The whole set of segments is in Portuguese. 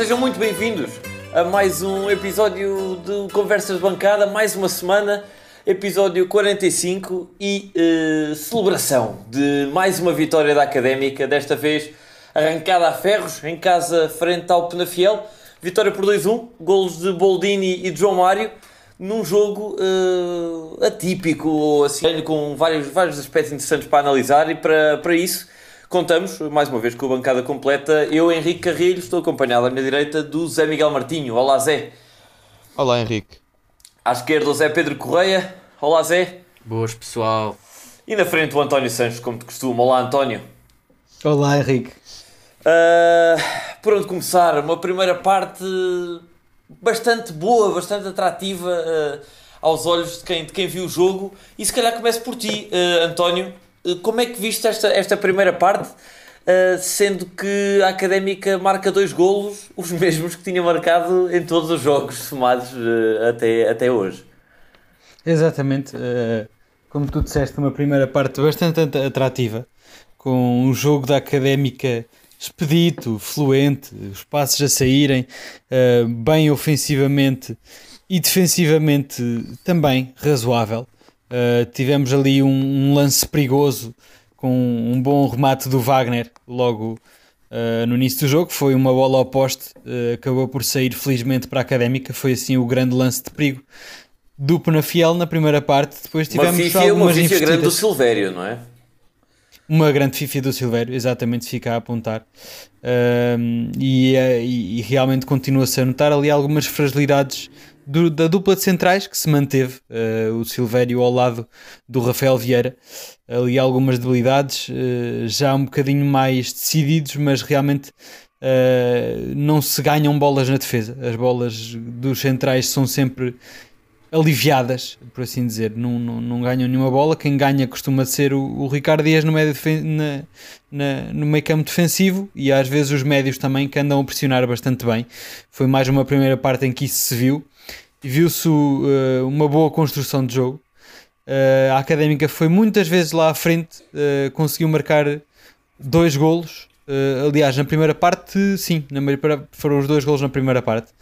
sejam muito bem-vindos a mais um episódio de Conversas de Bancada, mais uma semana, episódio 45 e uh, celebração de mais uma vitória da Académica, desta vez arrancada a ferros, em casa frente ao Penafiel. Vitória por 2-1, golos de Boldini e de João Mário, num jogo uh, atípico, assim, com vários, vários aspectos interessantes para analisar e para, para isso Contamos, mais uma vez, com a bancada completa. Eu, Henrique Carrilho, estou acompanhado à minha direita do Zé Miguel Martinho. Olá, Zé. Olá, Henrique. À esquerda, o Zé Pedro Correia. Olá, Zé. Boas, pessoal. E na frente, o António Santos, como de costume. Olá, António. Olá, Henrique. Uh, por onde começar? Uma primeira parte bastante boa, bastante atrativa uh, aos olhos de quem, de quem viu o jogo. E se calhar começo por ti, uh, António. Eh, como é que viste esta, esta primeira parte, uh, sendo que a Académica marca dois golos, os mesmos que tinha marcado em todos os jogos somados uh, até, até hoje? Exatamente. Uh, como tu disseste, uma primeira parte bastante atrativa, com um jogo da Académica expedito, fluente, os passos a saírem, bem ofensivamente e defensivamente também razoável. Uh, tivemos ali um, um, lance perigoso com um bom remate do Wagner logo uh, no início do jogo. Foi uma bola ao poste, uh, acabou por sair felizmente para a académica. Foi assim o grande lance de perigo do Penafiel na primeira parte. Depois tivemos uma fifia, algumas uma fifia grande do Silvério, não é? Uma grande fifia do Silvério, exatamente, fica a apontar. E, e, e, realmente continua-se a notar ali algumas fragilidades do, da dupla de centrais que se manteve, uh, o Silvério ao lado do Rafael Vieira. Ali algumas debilidades, uh, já um bocadinho mais decididos, mas realmente uh, não se ganham bolas na defesa. As bolas dos centrais são sempre aliviadas, por assim dizer, não, não, não ganham nenhuma bola. Quem ganha costuma ser o, o Ricardo Dias no meio, na, na, no meio campo defensivo e às vezes os médios também que andam a pressionar bastante bem. Foi mais uma primeira parte em que isso se viu viu-se uh, uma boa construção de jogo. Uh, a Académica foi muitas vezes lá à frente, uh, conseguiu marcar dois golos. aliás, na primeira parte, sim, na primeira, foram os dois golos na primeira parte.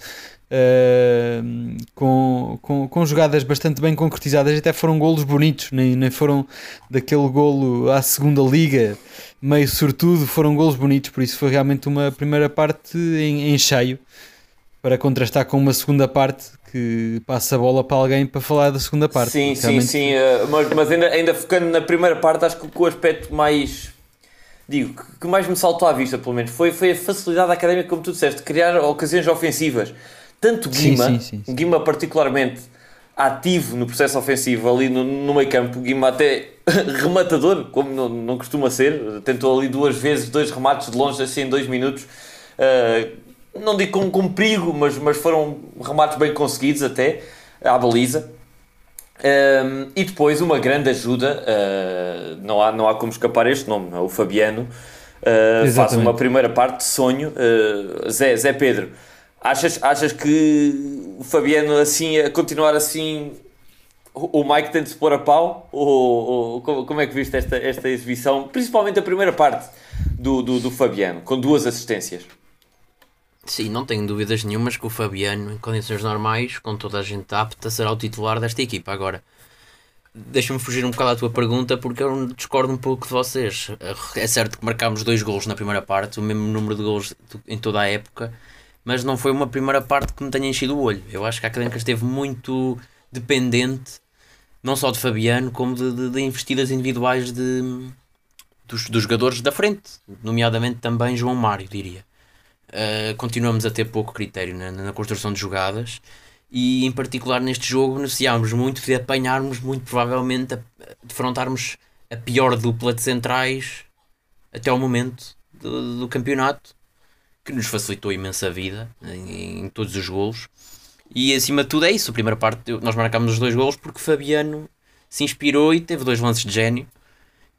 com, com, com jogadas bastante bem concretizadas, até foram golos bonitos, nem, nem foram daquele golo à segunda liga, meio sortudo, foram golos bonitos, por isso foi realmente uma primeira parte em, em cheio para contrastar com uma segunda parte que passa a bola para alguém para falar da segunda parte. Sim, sim, sim, uh, mas, mas ainda, ainda focando na primeira parte, acho que o aspecto mais digo, que mais me saltou à vista, pelo menos, foi, foi a facilidade académica, como tu disseste, de criar ocasiões ofensivas. Tanto Guima, sim, sim, sim, Guima particularmente ativo no processo ofensivo ali no, no meio campo, Guima até rematador, como não, não costuma ser, tentou ali duas vezes, dois remates de longe assim em dois minutos. Uh, não digo com, com perigo, mas, mas foram remates bem conseguidos até à baliza. Um, e depois uma grande ajuda, uh, não, há, não há como escapar este nome, é o Fabiano. Uh, faz uma primeira parte de sonho. Uh, Zé, Zé Pedro, achas, achas que o Fabiano assim, a continuar assim, o Mike tem de se pôr a pau? Ou, ou como, como, é que viste esta, esta exibição? Principalmente a primeira parte do, do, do Fabiano, com duas assistências. Sim, não tenho dúvidas nenhumas que o Fabiano, em condições normais, com toda a gente apta, será o titular desta equipa. Agora, deixa-me fugir um bocado à tua pergunta porque eu discordo um pouco de vocês. É certo que marcámos dois golos na primeira parte, o mesmo número de golos em toda a época, mas não foi uma primeira parte que me tenha enchido o olho. Eu acho que a Académica esteve muito dependente, não só de Fabiano, como de, de, de investidas individuais de, dos, dos jogadores da frente, nomeadamente também João Mário, diria uh, continuamos a ter pouco critério na, na, construção de jogadas e em particular neste jogo beneficiámos muito de apanharmos muito provavelmente a, defrontarmos a pior dupla de centrais até ao momento do, do campeonato que nos facilitou imensa vida em, em, todos os golos. E acima de tudo é isso, a primeira parte nós marcámos os dois golos porque Fabiano se inspirou e teve dois lances de gênio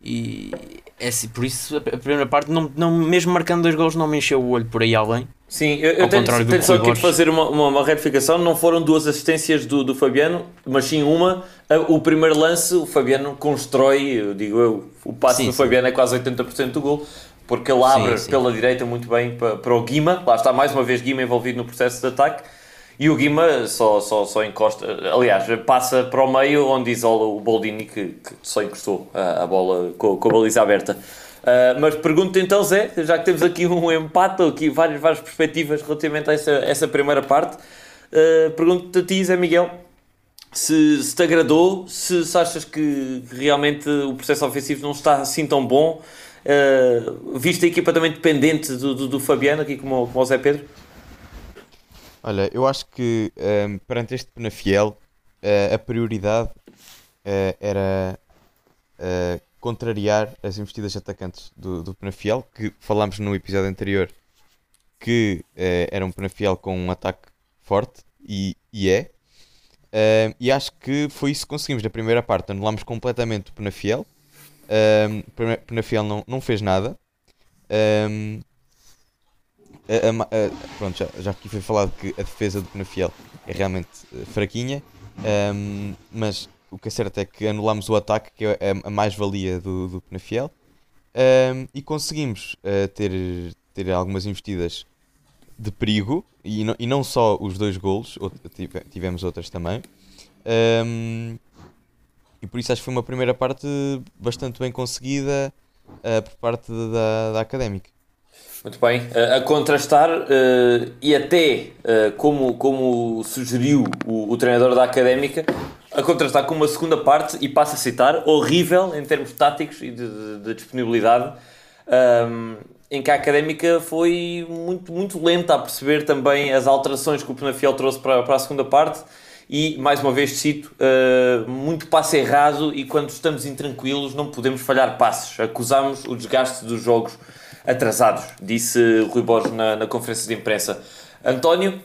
e é assim, por isso a primeira parte, não, não, mesmo marcando dois gols, não me encheu o olho por aí além. Sim, eu, eu tenho, tenho só aqui de fazer uma, uma, uma, retificação. Não foram duas assistências do, do Fabiano, mas sim uma. O primeiro lance, o Fabiano constrói, eu digo eu, o passe sim, do sim. Fabiano é quase 80% do gol. porque ele abre sim, pela direita muito bem para, para o Guima, lá está mais uma vez Guima envolvido no processo de ataque, e o Guima só, só, só encosta, aliás, passa para o meio onde isola o Boldini que, que só encostou a, a bola com, com a baliza aberta. Uh, mas pergunto então, Zé, já que temos aqui um empate, aqui várias, várias perspectivas relativamente a essa, essa primeira parte, uh, pergunto-te a ti, Zé Miguel, se, se te agradou, se, se, achas que realmente o processo ofensivo não está assim tão bom, uh, a equipa também dependente do, do, do Fabiano, aqui como, como o Zé Pedro? Olha, eu acho que um, perante este Penafiel, uh, a prioridade uh, era uh, contrariar as investidas atacantes do, do Penafiel, que falámos no episódio anterior que era um Penafiel com um ataque forte, e, e é. e acho que foi isso que conseguimos na primeira parte. Anulámos completamente o Penafiel. Um, Penafiel não, não fez nada. Um, a, a, pronto, já, já aqui foi falado que a defesa do Penafiel é realmente uh, fraquinha, um, mas o que é certo é que anulámos o ataque, que é a, a mais-valia do, do Penafiel, um, e conseguimos uh, ter, ter algumas investidas de perigo, e e não só os dois golos, tivemos outras também. Um, e por isso acho que foi uma primeira parte bastante bem conseguida uh, por parte da, da académica. Muito bem. Uh, a contrastar, uh, e até uh, como, como sugeriu o, o, treinador da académica, a contrastar com uma segunda parte, e passo a citar, horrível em termos táticos e de, de, de disponibilidade, um, ehm, em que a académica foi muito, muito lenta a perceber também as alterações que o Penafiel trouxe para, para a segunda parte. E mais uma vez cito, muito passe errado, e quando estamos intranquilos não podemos falhar passos. Acusamos o desgaste dos jogos atrasados, disse Rui Borges na, na conferência de imprensa. António,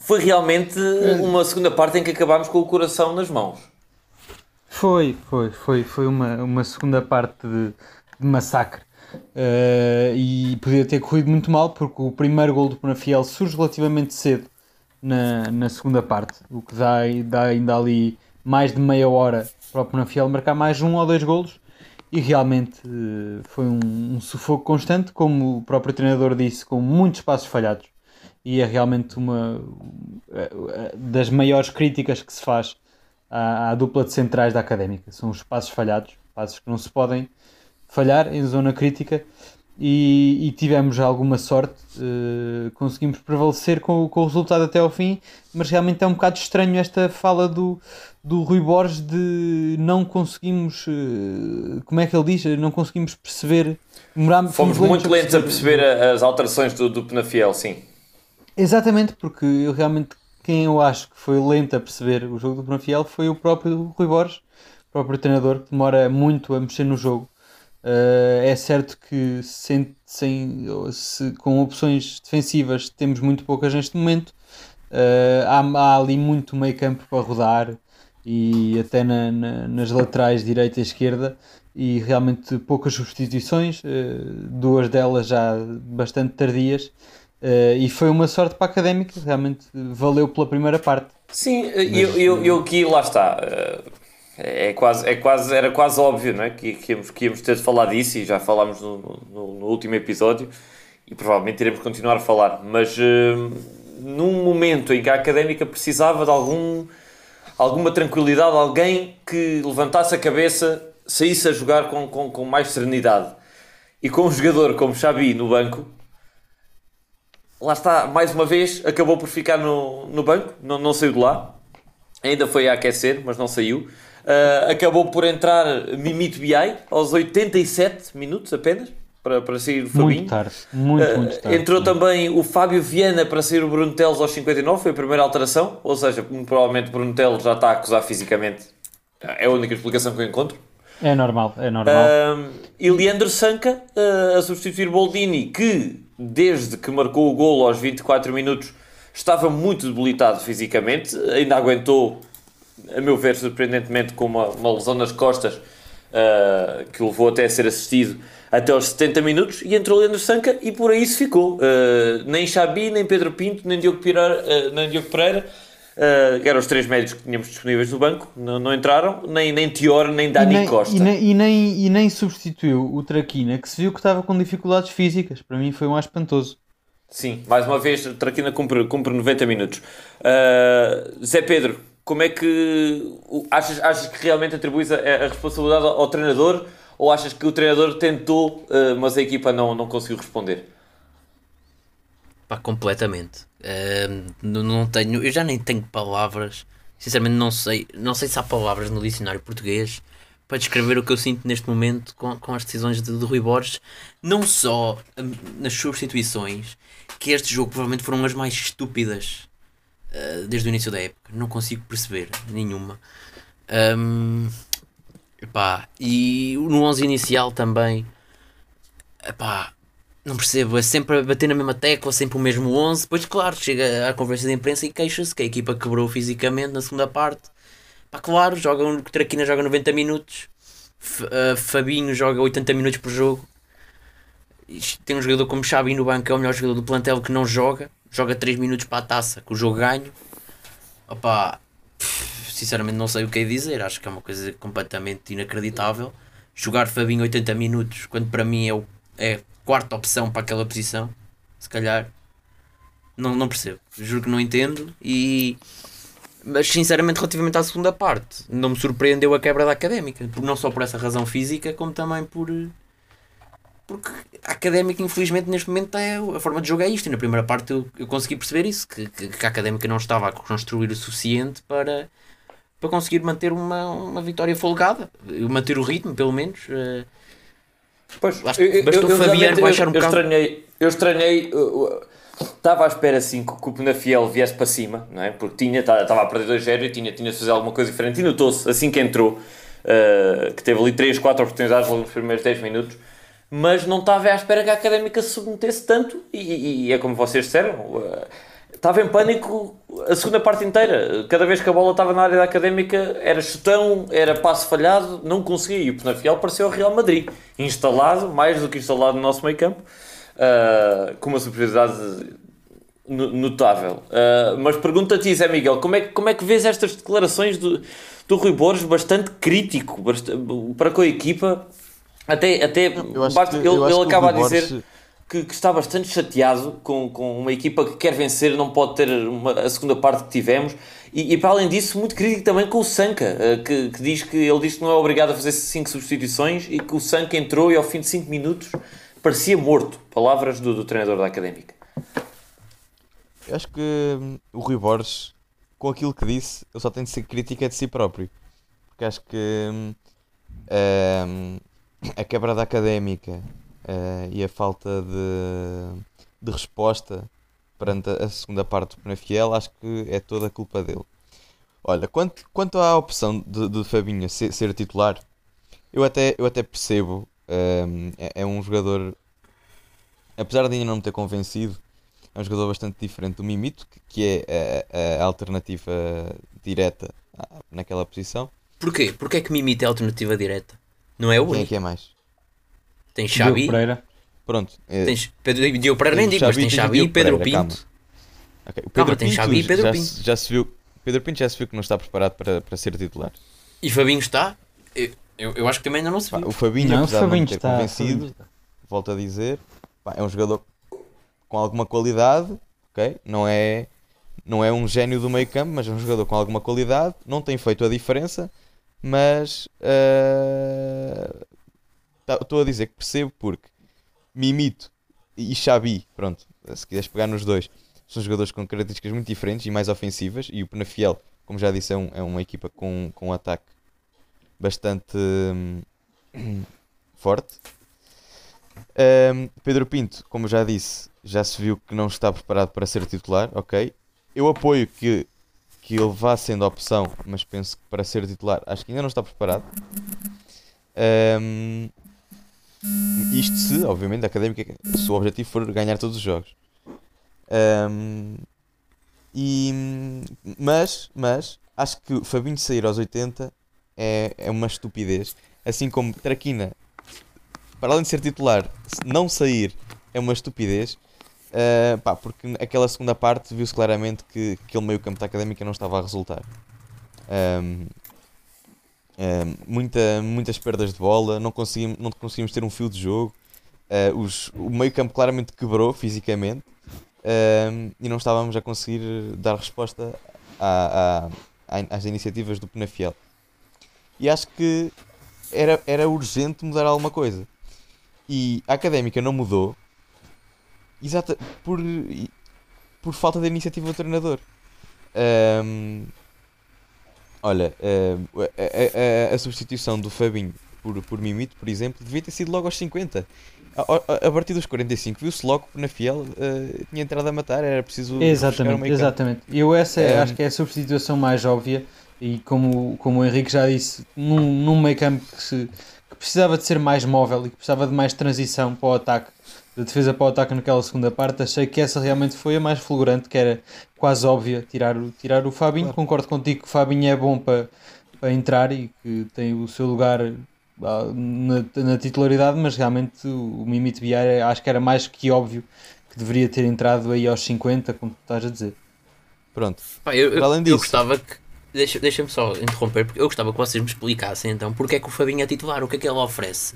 foi realmente uma segunda parte em que acabámos com o coração nas mãos. Foi, foi, foi, foi uma, uma segunda parte de, de massacre. Uh, e podia ter corrido muito mal porque o primeiro gol do Penafiel surge relativamente cedo na, na segunda parte, o que dá, dá ainda ali mais de meia hora para o Penafiel marcar mais um ou dois golos e realmente eh, foi um, um, sufoco constante, como o próprio treinador disse, com muitos passos falhados. E é realmente uma eh, eh, das maiores críticas que se faz à, à dupla de centrais da académica. São os passos falhados, passos que não se podem falhar em zona crítica e, e tivemos alguma sorte, uh, conseguimos prevalecer com, com o resultado até ao fim, mas realmente é um bocado estranho esta fala do, do Rui Borges de não conseguimos, uh, como é que ele diz? Não conseguimos perceber. Fomos, fomos muito lentos a perceber, a perceber as alterações do, do Penafiel, sim. Exatamente, porque eu realmente quem eu acho que foi lento a perceber o jogo do Penafiel foi o próprio Rui Borges, o próprio treinador, que demora muito a mexer no jogo. Uh, é certo que sem, sem, se, com opções defensivas temos muito poucas neste momento. Uh, há, há, ali muito meio campo para rodar e até na, na, nas laterais direita e esquerda e realmente poucas substituições, uh, duas delas já bastante tardias. e foi uma sorte para a académica, realmente valeu pela primeira parte. Sim, eu, eu, eu aqui lá está é quase, é quase, era quase óbvio não é? que, que, íamos, que íamos ter de falar disso e já falámos no, no, no último episódio e provavelmente iremos continuar a falar, mas uh, num momento em que a académica precisava de algum, alguma tranquilidade, alguém que levantasse a cabeça, saísse a jogar com, com, com mais serenidade e com um jogador como Xabi no banco, lá está, mais uma vez, acabou por ficar no, no banco, não, não saiu de lá, ainda foi a aquecer, mas não saiu. Uh, acabou por entrar Mimito BI aos 87 minutos apenas para, para sair o Fabinho. Muito tarde, muito, uh, muito tarde. Entrou sim. também o Fábio Viana para sair o Bruno Teles aos 59, foi a primeira alteração, ou seja, provavelmente Bruno Teles já está a acusar fisicamente. É a única explicação que eu encontro. É normal, é normal. Uh, e Leandro Sanca uh, a substituir Boldini, que desde que marcou o golo aos 24 minutos estava muito debilitado fisicamente, ainda aguentou a meu ver, surpreendentemente, com uma, uma lesão nas costas uh, que o levou até a ser assistido até aos 70 minutos e entrou Leandro Sanca e por aí se ficou. Uh, nem Xabi, nem Pedro Pinto, nem Diogo Pereira, uh, nem Diogo Pereira Uh, eram os três médios que tínhamos disponíveis no banco, não, não entraram, nem, nem Tior, nem Dani e nem, Costa. E nem, e, nem, e nem substituiu o Traquina, que se viu que estava com dificuldades físicas. Para mim foi um espantoso. Sim, mais uma vez, Traquina cumpre, cumpre 90 minutos. Zé Pedro, como é que achas, achas que realmente atribuis a, a responsabilidade ao, ao, treinador ou achas que o treinador tentou, uh, mas a equipa não, não conseguiu responder? Pá, completamente. Uh, não tenho, eu já nem tenho palavras. Sinceramente, não sei, não sei se há palavras no dicionário português para descrever o que eu sinto neste momento com, com as decisões de, de Rui Borges, não só um, nas substituições, que este jogo provavelmente foram as mais estúpidas uh, desde o início da época. Não consigo perceber nenhuma. Um, epá, e no 11 inicial também. Epá, não percebo, é sempre a bater na mesma tecla, sempre o mesmo 11. Depois, claro, chega à conversa de imprensa e queixa-se que a equipa quebrou fisicamente na segunda parte. Claro, joga, o Traquina joga 90 minutos, F uh, Fabinho joga 80 minutos por jogo. Tem um jogador como Xabi no banco, é o melhor jogador do plantel que não joga, joga 3 minutos para a taça, com o jogo ganho. Opa, sinceramente não sei o que é dizer, acho que é uma coisa completamente inacreditável. Jogar Fabinho 80 minutos, quando para mim é o, é quarta opção para aquela posição, se calhar. Não, não percebo. Juro que não entendo. E. Mas sinceramente, relativamente à segunda parte, não me surpreendeu a quebra da académica. Não só por essa razão física, como também por. Porque a académica, infelizmente, neste momento é, a forma de jogo é isto. E na primeira parte eu, eu consegui perceber isso: que, que, que a académica não estava a construir o suficiente para, para conseguir manter uma, uma vitória folgada, manter o ritmo, pelo menos. Uh, Pois, eu, bastou eu, Fabiano baixar um eu, bocado. Estranhei, eu estranhei, estava à espera assim que o Penafiel viesse para cima, não é? Porque tinha, estava a perder 2-0 e tinha, tinha de fazer alguma coisa diferente. E notou-se assim que entrou, uh, que teve ali 3, 4 oportunidades logo nos primeiros 10 minutos, mas não estava à espera que a académica se submetesse tanto. E, e, é como vocês disseram. Uh, estava em pânico a segunda parte inteira. Cada vez que a bola estava na área da académica, era chutão, era passo falhado, não conseguia. E o Penafiel pareceu o Real Madrid, instalado, mais do que instalado no nosso meio campo, uh, com uma superioridade notável. Uh, mas pergunta-te, Zé Miguel, como é, como é que vês estas declarações do, do Rui Borges, bastante crítico para com a equipa? Até, até basta, que, ele, ele acaba a dizer. Que, que, está bastante chateado com, com uma equipa que quer vencer, não pode ter uma, a segunda parte que tivemos. E, e, para além disso, muito crítico também com o Sanca, eh, que, que, diz que ele diz que não é obrigado a fazer 5 substituições e que o Sanca entrou e ao fim de 5 minutos parecia morto. Palavras do, do, treinador da académica. Eu acho que hum, o Rui Borges, com aquilo que disse, ele só tem de ser crítica de si próprio. Porque acho que hum, hum a quebra da académica uh, e a falta de, de resposta perante a segunda parte do Penafiel, acho que é toda a culpa dele. Olha, quanto, quanto à opção de, de Fabinho ser, ser, titular, eu até, eu até percebo. Um, ehm, é, é, um jogador, apesar de ainda não me ter convencido, é um jogador bastante diferente do Mimito, que, que é a, a, alternativa direta naquela posição. Porquê? Porquê é que Mimito é a alternativa direta? Não é o único? Quem é que é mais? Tem Xabi. Pereira. Pronto. É... Tens Pedro, Diogo Pereira nem digo, mas tem Xabi e Pedro Pereira, Pinto. Calma. Okay. Pedro calma, Pinto, tem Xabi e Pedro já, Pinto. Já se viu, Pedro Pinto já se viu que não está preparado para, para ser titular. E Fabinho está? Eu, eu, eu acho que também ainda não se viu. O Fabinho, não, apesar Fabinho de não ter está, convencido, volto a dizer, pá, é um jogador com alguma qualidade, ok? Não é, não é um gênio do meio campo, mas é um jogador com alguma qualidade, não tem feito a diferença, mas uh, estou a dizer que percebo porque Mimito e Xabi, pronto, se quiseres pegar nos dois, são jogadores com características muito diferentes e mais ofensivas. E o Penafiel, como já disse, é, um, é uma equipa com, com um ataque bastante hum, forte. Um, Pedro Pinto, como já disse, já se viu que não está preparado para ser titular, ok. Eu apoio que, que ele vá sendo opção, mas penso que para ser titular acho que ainda não está preparado. Um, isto se, obviamente, a académica, se o objetivo for ganhar todos os jogos. Um, e, mas, mas, acho que Fabinho sair aos 80 é, é uma estupidez. Assim como Traquina, para além de ser titular, não sair é uma estupidez. Uh, pá, porque aquela segunda parte viu-se claramente que aquele meio campo da académica não estava a resultar. Um, um, muita, muitas perdas de bola, não conseguimos, não conseguimos ter um fio de jogo. Uh, os, o meio campo claramente quebrou fisicamente um, e não estávamos a conseguir dar resposta às iniciativas do Penafiel. E acho que era, era urgente mudar alguma coisa. E a académica não mudou exata, por, por falta de iniciativa do treinador. Um, olha, uh, a, a, a, substituição do Fabinho por, por Mimito, por exemplo, devia ter sido logo aos 50. A, a partir dos 45, viu-se logo que na Fiel uh, tinha entrado a matar, era preciso. Exatamente, exatamente. Eu essa um, acho que é a substituição mais óbvia. E como, como o Henrique já disse, num, num meio campo que, se, que precisava de ser mais móvel e que precisava de mais transição para o ataque, de defesa para o ataque naquela segunda parte, achei que essa realmente foi a mais fulgurante, que era quase óbvia tirar o, tirar o Fabinho. Claro. Concordo contigo que o Fabinho é bom para, para entrar e que tem o seu lugar ah, na, na titularidade, mas realmente o Mimito Biar acho que era mais que óbvio que deveria ter entrado aí aos 50, como tu estás a dizer. Pronto. Pá, eu, eu, Além disso, eu gostava que. Deixa-me deixa só interromper, porque eu gostava que vocês me explicassem então porque é que o Fabinho é titular, o que é que ele oferece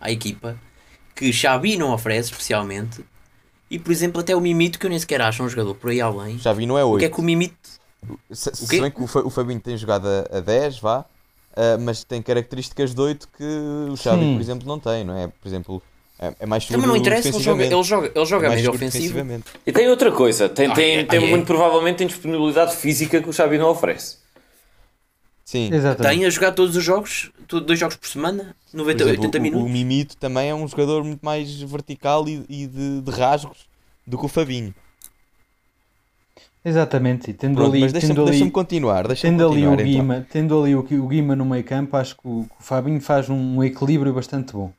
à equipa que Xavi não oferece, especialmente. E, por exemplo, até o Mimito, que eu nem sequer acho um jogador por aí além. Xavi não é 8. O que é que o Mimito... Se, se bem que o Fabinho tem jogado a, a 10, vá, uh, mas tem características de 8 que o Xavi, Sim. por exemplo, não tem, não é? Por exemplo, é, é mais Também não interessa, ele joga, ele joga, ele joga é meio ofensivo. E tem outra coisa, tem, ah, tem, é, tem é. muito provavelmente indisponibilidade física que o Xavi não oferece. Sim. Exatamente. Tem a jogar todos os jogos, dois jogos por semana, 90, exemplo, 80 minutos. O, o, Mimito também é um jogador muito mais vertical e, e de, de, rasgos do que o Fabinho. Exatamente, e tendo Pronto, ali, mas deixa-me deixa deixa continuar. Deixa tendo, continuar, ali o Guima, então. tendo ali o, o Guima no meio campo, acho que o, que o Fabinho faz um equilíbrio bastante bom.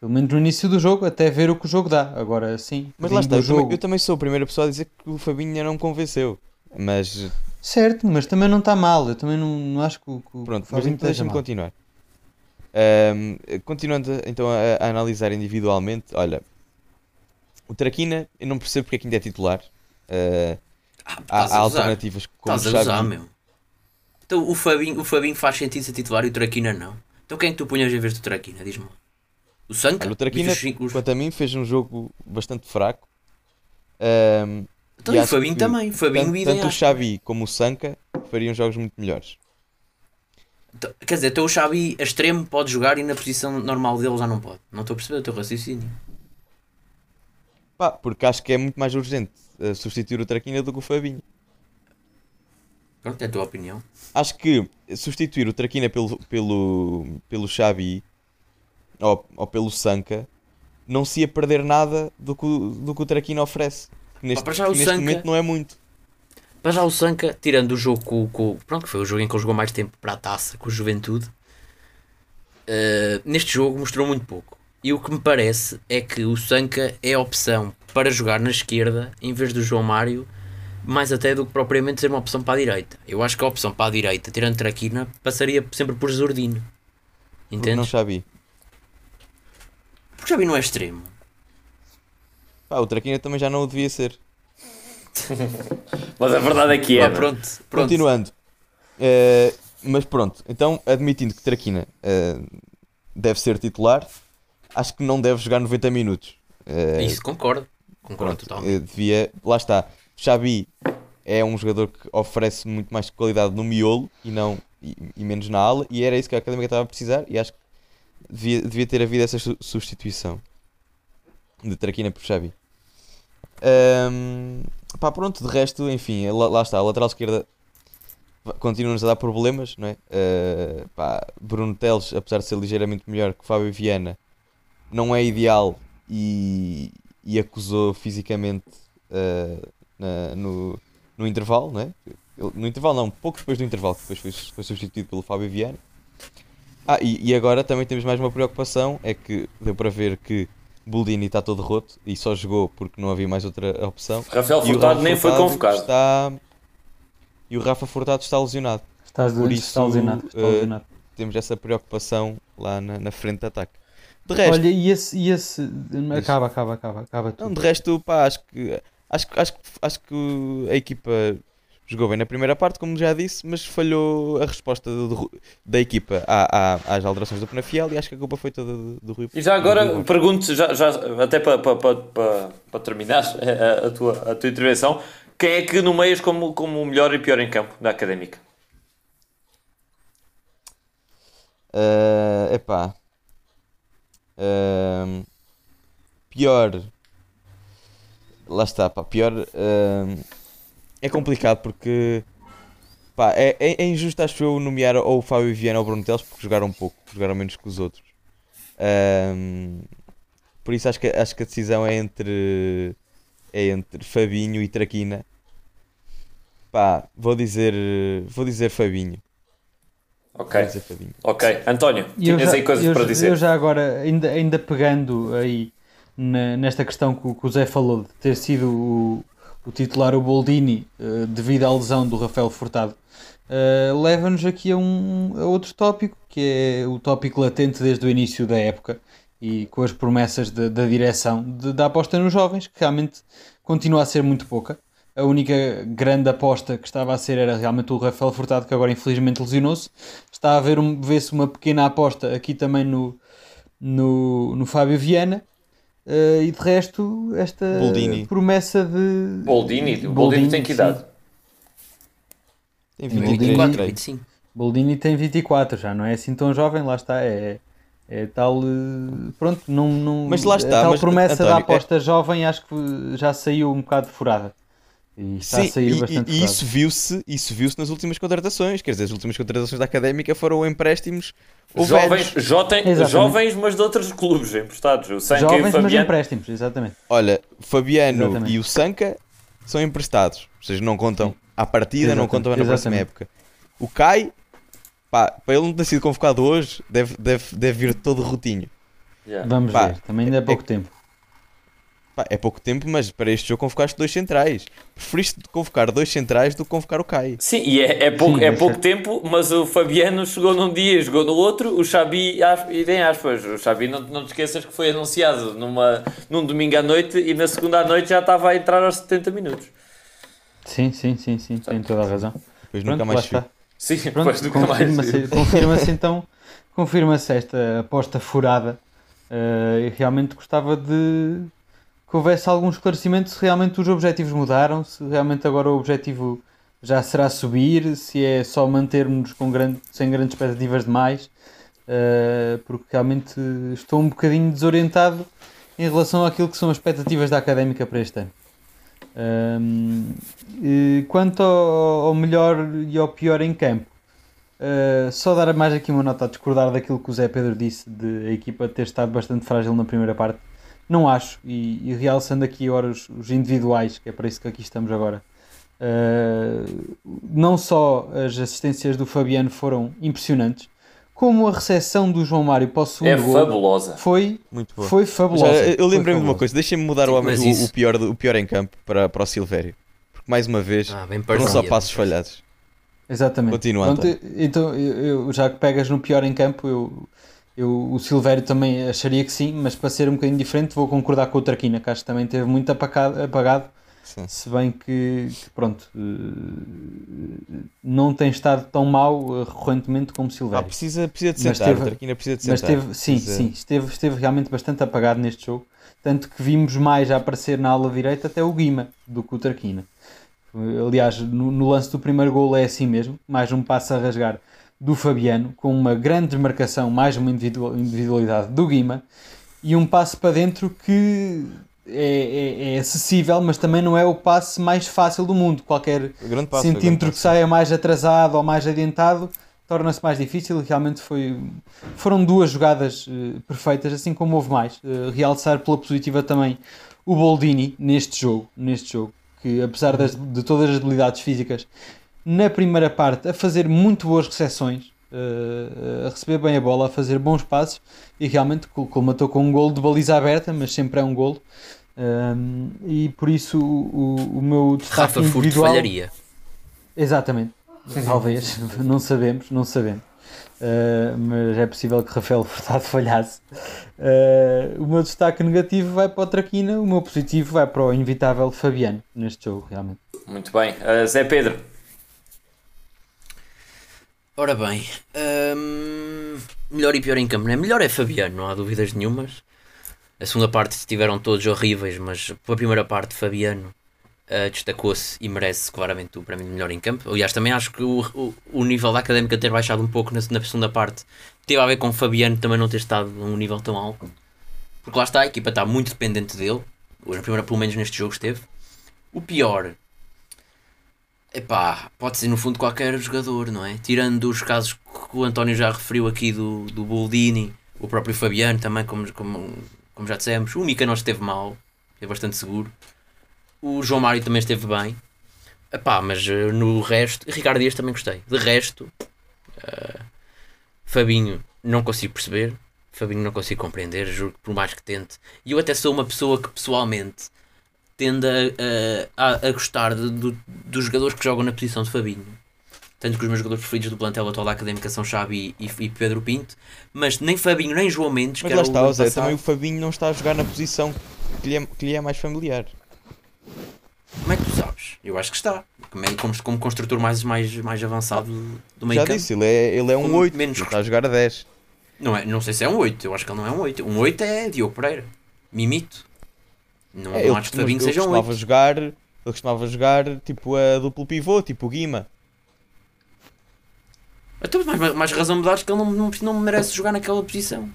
Pelo menos no início do jogo, até ver o que o jogo dá. Agora sim. Mas lá está, eu, jogo... também, eu também sou a primeira pessoa a dizer que o Fabinho não me convenceu. Mas Certo, mas também não está mal. Eu também não, não acho que o. Que Pronto, mas então deixa-me continuar. Um, continuando então a, a, analisar individualmente, olha, o Traquina, eu não percebo porque é que ainda é titular. Uh, ah, há, há alternativas como estás a usar, meu. Então o Fabinho, o Fabinho faz sentido ser titular e o Traquina não. Então quem é que tu punhas em vez do Traquina? Diz-me O Sanca? o Traquina, os... quanto a mim, fez um jogo bastante fraco. Um, então, e, o Fabinho também. Fabinho tanto, tanto o Xavi como o Sanca fariam jogos muito melhores. Então, quer dizer, então o Xavi a extremo pode jogar e na posição normal dele já não pode. Não estou a perceber o teu raciocínio. Pá, porque acho que é muito mais urgente uh, substituir o Traquina do que o Fabinho. Pronto, é a tua opinião. Acho que substituir o Traquina pelo, pelo, pelo Xavi ou, ou pelo Sanca não se ia perder nada do que, do que o Traquina oferece. Neste, Pá, neste Sanca, momento não é muito. Para já o Sanca, tirando o jogo com, com, Pronto, que foi o jogo em que ele jogou mais tempo para a taça com a juventude, uh, neste jogo mostrou muito pouco. E o que me parece é que o Sanca é a opção para jogar na esquerda em vez do João Mário, mais até do que propriamente ser uma opção para a direita. Eu acho que a opção para a direita, tirando Traquina, passaria sempre por Zordino. Entende? Não Xabi. Porque Xabi não é extremo. Pá, o Traquina também já não o devia ser. mas a verdade é que é. pronto, pronto. Continuando. Uh, mas pronto, então admitindo que Traquina uh, deve ser titular, acho que não deve jogar 90 minutos. Uh, Isso concordo. Concordo pronto, totalmente. devia, lá está. Xabi é um jogador que oferece muito mais qualidade no miolo e não e, e, menos na ala, e era isso que a Académica estava a precisar, e acho que devia, devia ter havido essa substituição de Traquina por Xavi. Um, pá, pronto, de resto, enfim, lá, lá está, a lateral esquerda continua-nos a dar problemas, não é? Uh, pá, Bruno Teles, apesar de ser ligeiramente melhor que Fábio Viana, não é ideal e, e acusou fisicamente uh, na, no, no intervalo, não é? No intervalo não, pouco depois do intervalo, que depois foi, foi substituído pelo Fábio Viana. Ah, e, e agora também temos mais uma preocupação, é que deu para ver que Buldini está todo roto e só jogou porque não havia mais outra opção. Rafael Furtado nem foi convocado. Está... E o Rafa Furtado está lesionado. Está, Por isso, está lesionado. Está uh, lesionado. temos essa preocupação lá na, na frente de ataque. De resto, Olha, e esse, e esse. Acaba, acaba, acaba, acaba não, tudo. de resto, pá, acho que, acho, que- acho, que- acho que a equipa jogou bem na primeira parte, como já disse, mas falhou a resposta do- da equipa à- à- às alterações do Penafiel e acho que a culpa foi toda do, do Rui. E já agora pergunto, já, já, até para pa, pa, pa, pa terminar a, a tua, a tua intervenção, quem é que nomeias como, como o melhor e pior em campo da académica? Ah, epá. Ahm, pior. Lá está, pá. Pior. ahm, é complicado porque. Pá, é, é, é injusto, acho eu, nomear ou o Fábio Viana ou o Bruno Teles porque jogaram pouco, jogaram menos que os outros. Ahm, por isso acho que, acho que a decisão é entre. É entre Fabinho e Traquina. Pá, vou dizer. Vou dizer Fabinho. Ok, Vou dizer Fabinho. ok. António, E eu tinhas já- aí coisas eu para dizer? Eu já agora, ainda, ainda pegando aí nesta questão que, o- que o Zé falou de ter sido o, o titular o Boldini eh, devido à lesão do Rafael Furtado, eh, leva-nos aqui a, um, a outro tópico que é o tópico latente desde o início da época e com as promessas de- da direção de- da aposta nos jovens, que realmente continua a ser muito pouca. A única grande aposta que estava a ser era realmente o Rafael Furtado, que agora infelizmente lesionou-se. Está a ver um, vê-se uma pequena aposta aqui também no, no, no Fábio Viana. Eh, e de resto, esta Boldini. promessa de. Boldini, o Boldini tem que idade? Tem Boldini. 23, 24, 23. 25. Boldini tem 24, já não é assim tão jovem, lá está. É, é tal. eh, Pronto, não. não Mas lá a está, tal mas, promessa António, da é- aposta jovem acho que já saiu um bocado furada. E está a Sim, sair e, bastante e- e isso viu-se isso viu nas últimas contratações. Quer dizer, as últimas contratações da Académica foram empréstimos ou Jovens, jotem- jovens, mas de outros clubes emprestados. O Sanca e o Jovens, mas Fabiano. empréstimos, exatamente. Olha, Fabiano Exatamente. e o Sanca são emprestados. Ou seja, não contam à partida, não Exatamente, contam na próxima época. O Kai, pá, para ele não ter sido convocado hoje, deve, deve, deve vir todo rotinho. Yeah. Vamos Pá, ver, também ainda é pouco tempo. Pá, é pouco tempo, mas para este jogo convocaste dois centrais. Preferiste convocar dois centrais do que convocar o Kai. Sim, e é, é pouco, Sim, é pouco é- tempo, mas o Fabiano chegou num dia, jogou no outro, o Xabi, e tem aspas, o Xabi não, não te esqueças que foi anunciado numa, num domingo à noite e na segunda à noite já estava a entrar aos 70 minutos. Sim, sim, sim, sim, tem toda a razão. Depois Pronto, nunca mais está. Sim, Pronto, depois nunca mais. confirma-se confirma-se então, confirma-se esta aposta furada. Eh, e realmente gostava de que houvesse algum esclarecimento se realmente os objetivos mudaram, se realmente agora o objetivo já será subir, se é só mantermos com grande, sem grandes expectativas demais, eh, porque realmente estou um bocadinho desorientado em relação àquilo que são as expectativas da académica para este ano. Ahm, e quanto ao, ao melhor e ao pior em campo, uh, só dar mais aqui uma nota a discordar daquilo que o Zé Pedro disse de a equipa ter estado bastante frágil na primeira parte. Não acho, e, e realçando aqui agora os, os individuais, que é para isso que aqui estamos agora. uh, não só as assistências do Fabiano foram impressionantes, como a recepção do João Mário para o segundo É gol fabulosa. foi, Muito boa. foi fabulosa. olha, eu lembrei-me de uma coisa, deixem-me mudar Sim, o, isso- o pior, do- o pior em campo para, para o Silvério. Porque mais uma vez Ah, foram só passos falhados. Exatamente. Continua, Pronto, António. então, eu, eu- já que pegas no pior em campo, eu, eu, o Silvério também acharia que sim, mas para ser um bocadinho diferente, vou concordar com o Traquina, que acho que também teve muito apagado, apagado se bem que, que, pronto, eh, não tem estado tão mal eh, recorrentemente como o Ah, Silvério. precisa, precisa de Mas sentar, teve- o Traquina precisa de Mas sentar. teve, sim, Precisa- sim, esteve, esteve realmente bastante apagado neste jogo. Tanto que vimos mais a aparecer na ala direita até o Guima do que o Tarquina. Aliás, no, no lance do primeiro gol é assim mesmo, mais um passo a rasgar do Fabiano, com uma grande desmarcação, mais uma individual- individualidade do Guima, e um passo para dentro que é, é- é acessível, mas também não é o passe mais fácil do mundo. Qualquer passo, centímetro que passo. saia mais atrasado ou mais adiantado torna-se mais difícil. Realmente foi, foram duas jogadas eh, perfeitas, assim como houve mais. Eh, realçar pela positiva também o Boldini neste jogo, neste jogo, que apesar das- de todas as habilidades físicas, na primeira parte a fazer muito boas recepções, eh, a receber bem a bola, a fazer bons passos e realmente col- colmatou com um golo de baliza aberta, mas sempre é um golo. Um, e por isso o, o- meu destaque Rafa Furto individual falharia. Exatamente. Talvez, não sabemos, não sabemos. uh, mas é possível que Rafael Furtado falhasse. Uh, o meu destaque negativo vai para o Traquina, o meu positivo vai para o inevitável Fabiano neste jogo, realmente. Muito bem. Uh, Zé Pedro. Ora bem, hum, melhor e pior em campo, não é? Melhor é Fabiano, não há dúvidas nenhumas. A segunda parte estiveram todos horríveis, mas a primeira parte, Fabiano uh, destacou-se e merece claramente o prémio de melhor em campo. Aliás, também acho que o, o, o nível da académica ter baixado um pouco na, na, segunda parte teve a ver com o Fabiano também não ter estado a um nível tão alto. Porque lá está, a equipa está muito dependente dele. Hoje, a primeira, pelo menos neste jogo, esteve. O pior, Epá, pode ser no fundo qualquer jogador, não é? Tirando os casos que o António já referiu aqui do, do Boldini, o próprio Fabiano também, como, como, como já dissemos. O Mika não esteve mal, é bastante seguro. O João Mário também esteve bem. Epá, mas uh, no resto, Ricardo Dias também gostei. De resto, uh, Fabinho não consigo perceber. Fabinho não consigo compreender, juro que por mais que tente. E eu até sou uma pessoa que pessoalmente tende a, a, a gostar de, de, dos jogadores que jogam na posição de Fabinho. Tanto que os meus jogadores preferidos do plantel atual da Académica são Xavi e, e, Pedro Pinto, mas nem Fabinho nem João Mendes. Mas lá está, o Zé, também o Fabinho não está a jogar na posição que lhe é, que lhe é mais familiar. Como é que tu sabes? Eu acho que está. Como, como, como construtor mais, mais, mais avançado do meio Já campo. disse, ele é, ele é um 8, menos... está a jogar a 10. Não, é, não sei se é um 8, eu acho que ele não é um 8. Um 8 é Diogo Pereira. Mimito. Não, é, não acho que Fabinho seja um 8. Jogar, ele costumava jogar tipo a duplo pivô, tipo o Guima. Então, mais, mais razão me dás que ele não, não, não merece jogar naquela posição.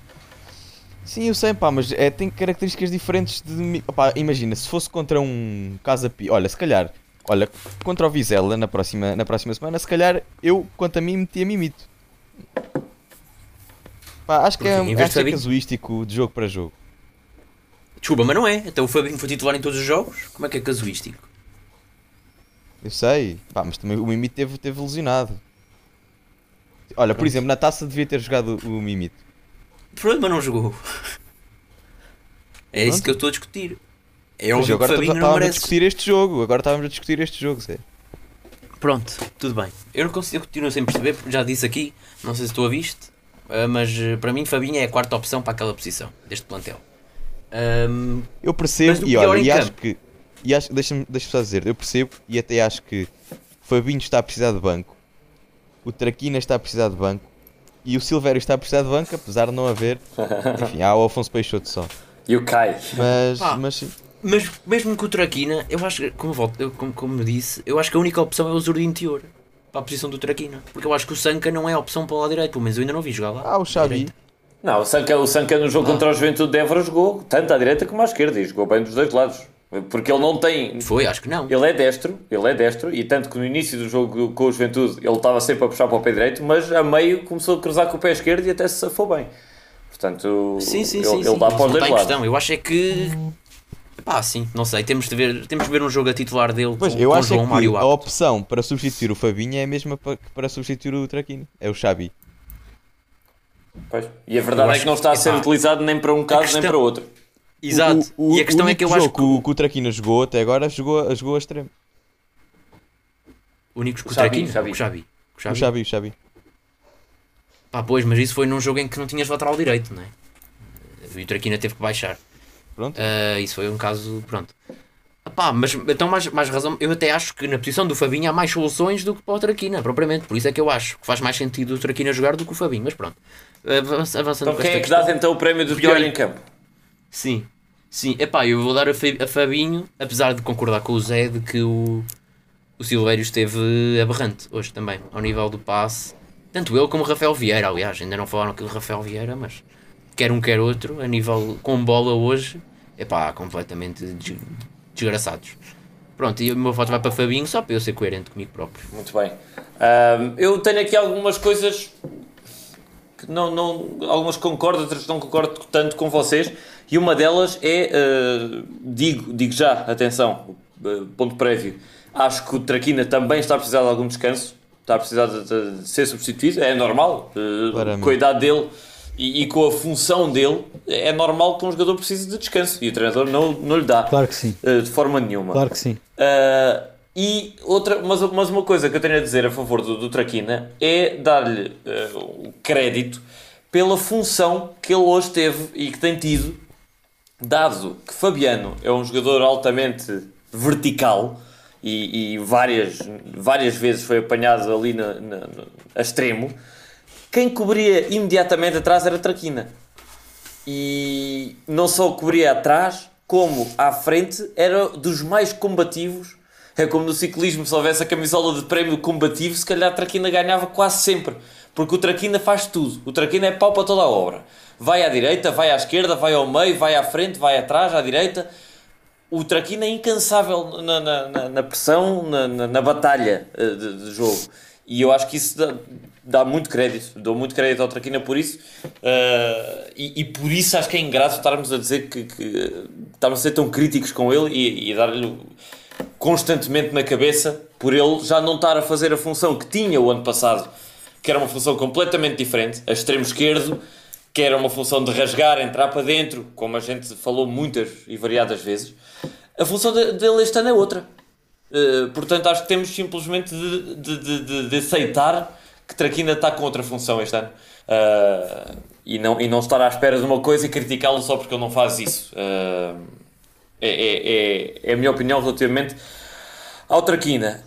Sim, eu sei, pá, mas é, tem características diferentes de. Pá, imagina, se fosse contra um Casa Pi. Olha, se calhar, olha, contra o Vizela na próxima, na próxima semana, se calhar eu, quanto a mim, metia Mimito. Pá, acho que, é, acho que é casuístico de jogo para jogo. Desculpa, mas não é. Então o Fabinho foi titular em todos os jogos. Como é que é casuístico? Eu sei, pá, mas também o Mimito teve, teve lesionado. Olha, Pronto. por exemplo, na taça devia ter jogado o Mimito. Pronto, mas não jogou. É Pronto. isso que eu estou a discutir. É óbvio agora que Fabinho não merece. a discutir este jogo. Agora estávamos a discutir este jogo, Zé. Pronto, tudo bem. Eu não consigo, eu continuo sem perceber, já disse aqui, não sei se estou a visto, eh, mas eh, para mim Fabinho é a quarta opção para aquela posição deste plantel. Um, eu percebo e olha, e acho que. E acho, deixa-me deixa só dizer, eu percebo e até acho que o Fabinho está a precisar de banco, o Traquina está a precisar de banco e o Silvério está a precisar de banco, apesar de não haver. Enfim, há o Afonso Peixoto só. E o Kai. Mas, mas sim. Mas mesmo com o Traquina, eu acho que, como, volto, eu, como, como disse, eu acho que a única opção é o Zurdin Teor para a posição do Traquina. Porque eu acho que o Sanca não é a opção para o lado direito, pelo menos eu ainda não vi jogar lá. Ah, o Xavi. Não, o Sanca, o Sanca no jogo ah. contra o Juventude de Évora jogou tanto à direita como à esquerda e jogou bem dos dois lados. Porque ele não tem. Foi, acho que não. Ele é destro, ele é destro, e tanto que no início do jogo com o Juventude ele estava sempre a puxar para o pé direito, mas a meio começou a cruzar com o pé esquerdo e até se safou bem. Portanto, sim, sim, ele, sim, ele sim. dá para os dois lados. Questão. Eu acho é que. Pá, sim, não sei, temos de ver, temos de ver um jogo a titular dele pois, com, eu com acho João é que Mário a opção para substituir o Fabinho é a mesma para, para substituir o Traquino, é o Xabi. Pois. E a verdade é que não está a ser utilizado nem para um caso questão... nem para outro. Exato. O, o, e a questão o é que eu acho que o, que o Traquina jogou até agora jogou, jogou a extremo. Únicos que o Traquina? O Xabi. O Xabi, o Xabi. Pá, pois, mas isso foi num jogo em que não tinhas lateral direito, não é? E o Traquina teve que baixar. Pronto. Uh, isso foi um caso, pronto. Pá, mas então mais, mais razão, eu até acho que na posição do Fabinho há mais soluções do que para o Traquina, propriamente. Por isso é que eu acho que faz mais sentido o Traquina jogar do que o Fabinho, mas pronto. Avançando então quem é que dá então o prémio do pior em campo? Sim, sim. Epá, eu vou dar a Fabinho, apesar de concordar com o Zé de que o, o Silvério esteve aberrante hoje também, ao nível do passe. Tanto ele como o Rafael Vieira, aliás, ainda não falaram aquilo do Rafael Vieira, mas quer um quer outro, a nível com bola hoje, epá, completamente desgraçados. Pronto, e o meu voto vai para Fabinho só para eu ser coerente comigo próprio. Muito bem. Um, eu tenho aqui algumas coisas que não, não, algumas concordo, outras não concordo tanto com vocês. E uma delas é, uh, digo, digo já, atenção, uh, ponto prévio, acho que o Traquina também está a precisar de algum descanso, está a precisar de, de ser substituído, é normal, uh, com a idade dele e, e, com a função dele, é normal que um jogador precise de descanso e o treinador não, não lhe dá. Claro que sim. de forma nenhuma. Claro que sim. E outra, mas, mas uma coisa que eu tenho a dizer a favor do, do Traquina é dar-lhe uh, crédito pela função que ele hoje teve e que tem tido, dado que Fabiano é um jogador altamente vertical e, e várias, várias vezes foi apanhado ali na, na, na, a extremo, quem cobria imediatamente atrás era Traquina. E não só cobria atrás, como à frente era dos mais combativos. É como no ciclismo, se houvesse a camisola de prémio combativo, se calhar Traquina ganhava quase sempre. Porque o Traquina faz tudo. O Traquina é pau para toda a obra. Vai à direita, vai à esquerda, vai ao meio, vai à frente, vai atrás, à direita. O Traquina é incansável na, na, na pressão, na, na, na batalha eh, de, de, jogo. E eu acho que isso dá, dá muito crédito. Dou muito crédito ao Traquina por isso. Uh, e, e, por isso acho que é ingrato estarmos a dizer que, que estarmos a ser tão críticos com ele e, e dar-lhe constantemente na cabeça por ele já não estar a fazer a função que tinha o ano passado que era uma função completamente diferente, a extremo esquerdo, que era uma função de rasgar, entrar para dentro, como a gente falou muitas e variadas vezes. A função dele este ano é outra. Uh, portanto, acho que temos simplesmente de, de, de, de, aceitar que Traquina está com outra função este ano. Uh, e, não, e não estar à espera de uma coisa e criticá-lo só porque ele não faz isso. Uh, é, é, é, a minha opinião relativamente ao Traquina.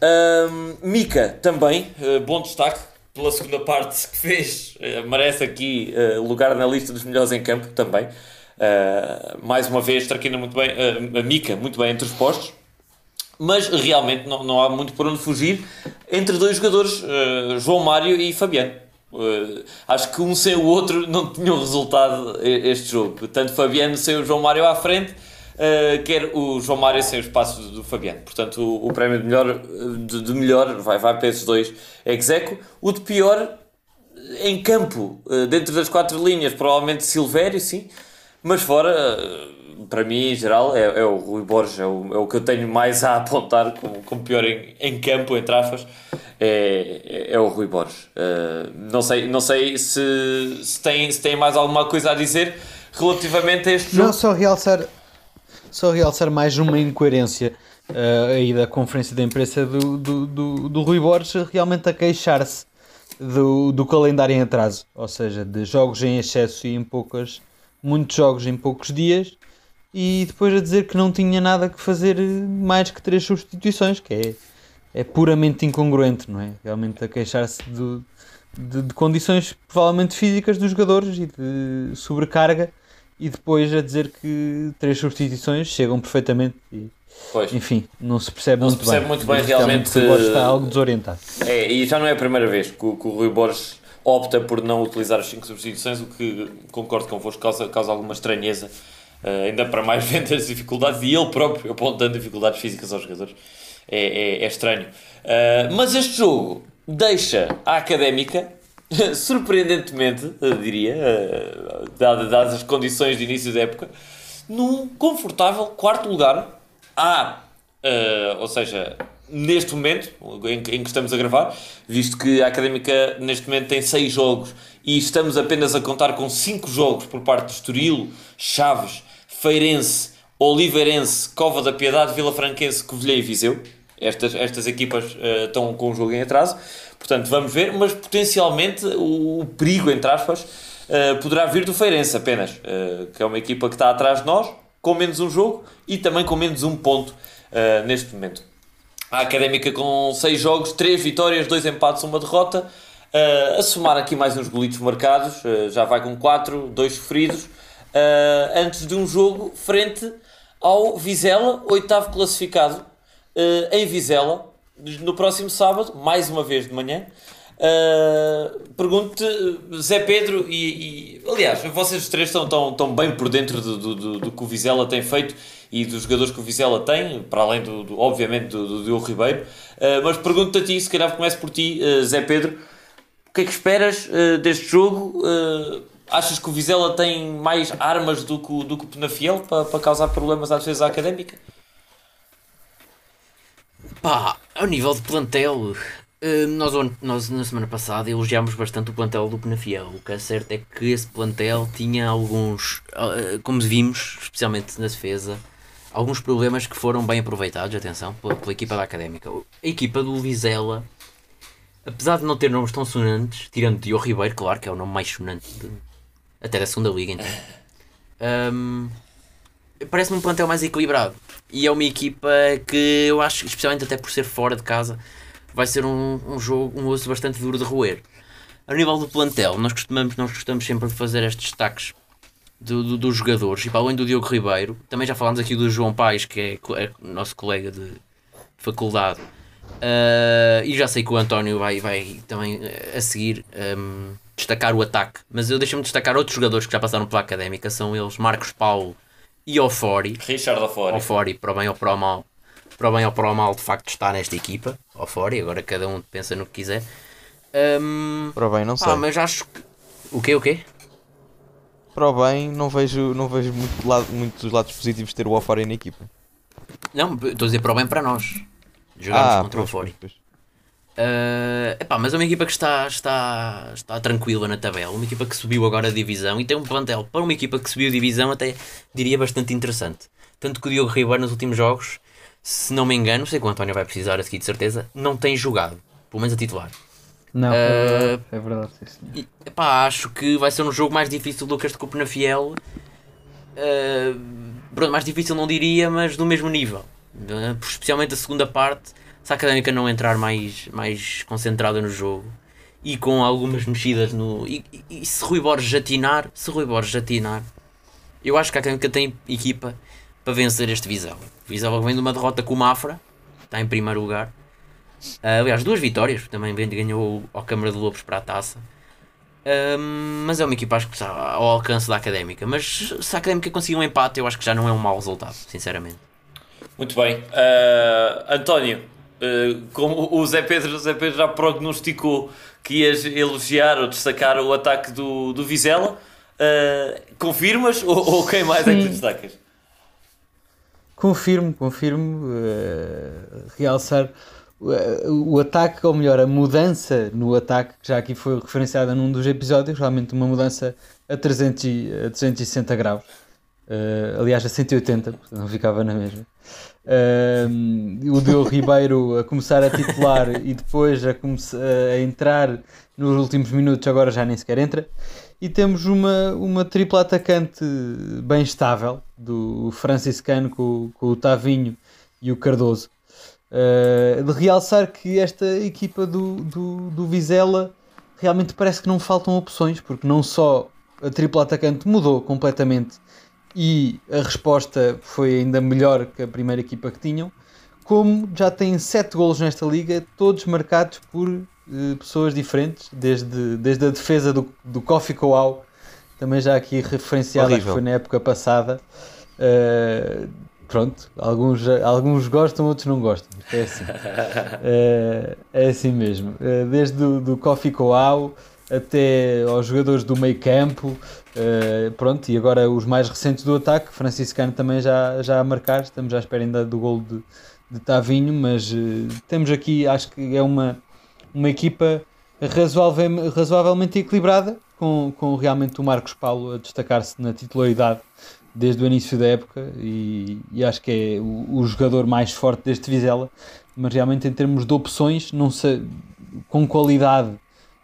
Mika também, bom destaque pela segunda parte que fez, merece aqui lugar na lista dos melhores em campo também. Mais uma vez, Traquina muito bem, Mica muito bem entre os postos, mas realmente não, não há muito por onde fugir entre dois jogadores, João Mário e Fabiano. acho que um sem o outro não tinham resultado este jogo. Tanto Fabiano sem o João Mário à frente, uh, quer o João Mário sem o espaço do, Fabiano. Portanto, o, o prémio de melhor, de, de, melhor vai, vai para esses dois execo. O de pior, em campo, uh, dentro das quatro linhas, provavelmente Silvério, sim, mas fora. Para mim, em geral, é, é, o Rui Borges, é o, é o que eu tenho mais a apontar como, como pior em, em campo, em trafas, é, é, é o Rui Borges. Uh, não sei, não sei se, se, tem, se tem mais alguma coisa a dizer relativamente a este jogo. Não, só realçar, só realçar mais uma incoerência uh, aí da conferência de imprensa do, do, do, do Rui Borges realmente a queixar-se do, do calendário em atraso, ou seja, de jogos em excesso e em poucas, muitos jogos em poucos dias, e depois a dizer que não tinha nada que fazer mais que três substituições, que é, é puramente incongruente, não é? Realmente a queixar-se de, de, condições provavelmente físicas dos jogadores e de sobrecarga e depois a dizer que três substituições chegam perfeitamente e, pois. enfim, não se percebe não muito se percebe bem. muito bem realmente. O Borges está algo desorientado. É, e já não é a primeira vez que, o, que o Rui Borges opta por não utilizar as cinco substituições, o que concordo convosco causa, causa alguma estranheza, uh, ainda para mais vendo as dificuldades e ele próprio apontando dificuldades físicas aos jogadores. É, é, é estranho. Uh, mas este jogo deixa a académica surpreendentemente, diria, eh, dadas as condições de início da época, num confortável quarto lugar. Uh, ou seja, neste momento em, em, que estamos a gravar, visto que a Académica neste momento tem 6 jogos e estamos apenas a contar com 5 jogos por parte de Estoril, Chaves, Feirense, Oliveirense, Cova da Piedade, Vila Franquense, Covilhã e Viseu. Estas, estas equipas uh, estão com o jogo em atraso. Portanto, vamos ver, mas potencialmente o, o perigo, entre aspas, uh, poderá vir do Feirense apenas, uh, que é uma equipa que está atrás de nós, com menos um jogo e também com menos um ponto neste momento. A Académica com 6 jogos, 3 vitórias, 2 empates, uma derrota. a somar aqui mais uns golitos marcados, já vai com 4, 2 sofridos, antes de um jogo frente ao Vizela, oitavo classificado em Vizela, no próximo sábado, mais uma vez de manhã. Uh, Pergunto-te, Zé Pedro, e, e, aliás, vocês três estão tão, tão bem por dentro do, do, do, do, que o Vizela tem feito e dos jogadores que o Vizela tem, para além, do, do obviamente, do, do Diogo Ribeiro. Uh, mas pergunto-te a ti, se calhar começo por ti, uh, Zé Pedro, o que é que esperas deste jogo? Achas que o Vizela tem mais armas do que, do que o Penafiel para, para causar problemas à académica? Pá, ao nível de plantel, eh, nós, nós na semana passada elogiámos bastante o plantel do Penafiel. O que é certo é que esse plantel tinha alguns, eh, como vimos, especialmente na defesa, alguns problemas que foram bem aproveitados, atenção, pela, pela equipa da Académica. A equipa do Vizela, apesar de não ter nomes tão sonantes, tirando Diogo Ribeiro, claro, que é o nome mais sonante de, até da segunda liga, então. Um, Parece-me um plantel mais equilibrado. E é uma equipa que eu acho, especialmente até por ser fora de casa, vai ser um, um jogo, um osso bastante duro de roer. A nível do plantel, nós costumamos, nós gostamos sempre fazer estes destaques do, do, dos jogadores, e para além do Diogo Ribeiro, também já falámos aqui do João Paes, que é, é nosso colega de faculdade, uh, e já sei que o António vai, vai também a seguir um, destacar o ataque, mas eu deixo-me destacar outros jogadores que já passaram pela académica, são eles Marcos Paulo e Ofori. Richard Ofori. Ofori, para o bem ou para o mal. Para o bem ou para o mal, de facto, está nesta equipa. Ofori, agora cada um pensa no que quiser. Um, para o bem, não sei. Ah, mas acho que. O quê? O quê? Para o bem, não vejo, não vejo muito lado, muitos lados positivos de ter o Ofori na equipa. Não, estou a dizer para o bem para nós. Jogamos ah, contra pois, o pois. Uh, epá, mas é uma equipa que está, está, está tranquila na tabela, uma equipa que subiu agora a divisão e tem um plantel para uma equipa que subiu a divisão até diria bastante interessante. Tanto que o Diogo Ribeiro nos últimos jogos, se não me engano, sei que o António vai precisar aqui de certeza, não tem jogado, pelo menos a titular. Não, uh, é verdade, é verdade e, epá, acho que vai ser um jogo mais difícil do que este Copo na Fiel. Uh, pronto, mais difícil não diria, mas do mesmo nível. Uh, especialmente a segunda parte se a Académica não entrar mais, mais concentrada no jogo e com algumas mexidas no. E, e, e se Rui Borges atinar, se Rui Borges atinar, eu acho que a Académica tem equipa para vencer este Vizela. O vem de uma derrota com o Mafra, está em primeiro lugar. Uh, aliás, duas vitórias, também ganhou ao Câmara de Lobos para a taça. Um, mas é uma equipa acho que está ao alcance da Académica. Mas se a Académica conseguir um empate, eu acho que já não é um mau resultado, sinceramente. Muito bem. Uh, António, Uh, como o Zé Pedro, o Zé Pedro já prognosticou que ias elogiar ou destacar o ataque do, do Vizela, uh, confirmas ou, ou, quem mais Sim. é que tu destacas? Confirmo, confirmo. Realçar o, o ataque, ou melhor, a mudança no ataque, que já aqui foi referenciada num dos episódios, realmente uma mudança a, 300, a 360 graus. Aliás, a 180, não ficava na mesma. Uh, o Diogo Ribeiro a começar a titular e depois a, a entrar nos últimos minutos, agora já nem sequer entra. E temos uma, uma tripla atacante bem estável, do franciscano com, com o Tavinho e o Cardoso. Uh, de realçar que esta equipa do, do, do Vizela realmente parece que não faltam opções, porque não só a tripla atacante mudou completamente e a resposta foi ainda melhor que a primeira equipa que tinham, como já têm 7 golos nesta liga, todos marcados por uh, pessoas diferentes, desde, desde a defesa do, do Kofi Coau, também já aqui referenciada, que foi na época passada. Uh, pronto, alguns, alguns gostam, outros não gostam. É assim, uh, é assim mesmo. desde do, do Kofi Coau até aos jogadores do meio campo, uh, pronto, e agora os mais recentes do ataque, Franciscano também já, já a marcar, estamos à espera ainda do gol de, de Tavinho, mas uh, temos aqui, acho que é uma, uma equipa razoável, razoavelmente equilibrada, com, com realmente o Marcos Paulo a destacar-se na titularidade desde o início da época e, e acho que é o, o, jogador mais forte deste Vizela, mas realmente em termos de opções, não sei, com qualidade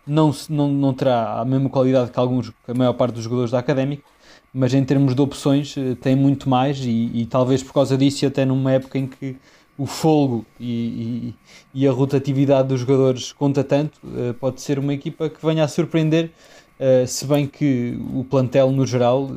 não, não, não terá a mesma qualidade que alguns, que a maior parte dos jogadores da Académica, mas em termos de opções eh, tem muito mais e, e talvez por causa disso, até numa época em que o folgo e, e, e, a rotatividade dos jogadores conta tanto, eh, pode ser uma equipa que venha a surpreender, eh, se bem que o plantel no geral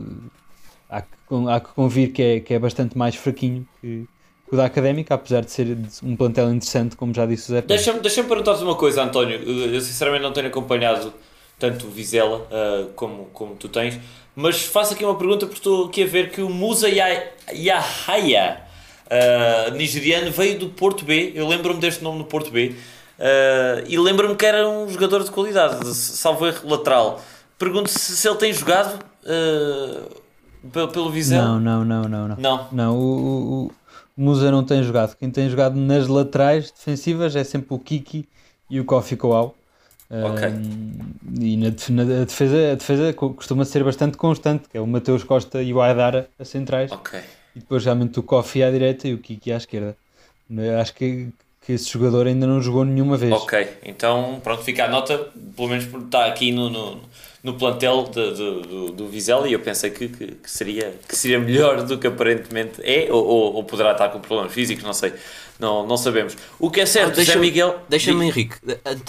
há que, há que convir que é, que é bastante mais fraquinho que, o da Académica, apesar de ser um plantel interessante, como já disse o Zé Deixa-me deixa perguntar-te uma coisa, António. Eu sinceramente não tenho acompanhado tanto o Vizela uh, como, como tu tens, mas faço aqui uma pergunta porque estou aqui a ver que o Musa Yahaya, uh, nigeriano, veio do Porto B. Eu lembro-me deste nome no Porto B. Uh, e lembro-me que era um jogador de qualidade, salvo erro lateral. Pergunto se, se ele tem jogado pelo, pelo Vizela. Não, não, não, não. Não, não. não o, o, Musa não tem jogado. Quem tem jogado nas laterais defensivas é sempre o Kiki e o Kofi Coau. Okay. Um, e na, na, defesa, a defesa costuma ser bastante constante, que é o Mateus Costa e o Aidara a centrais. Ok. e depois realmente o Kofi à direita e o Kiki à esquerda. Acho que, que esse jogador ainda não jogou nenhuma vez. Ok, então pronto, fica a nota, pelo menos por estar aqui no, no, no plantel de, de, do, do Vizela e eu pensei que, que, que, seria, que seria melhor do que aparentemente é, ou, ou, ou, poderá estar com problemas físicos, não sei, não, não sabemos. O que é certo, ah, deixa Miguel. Deixa-me, Henrique,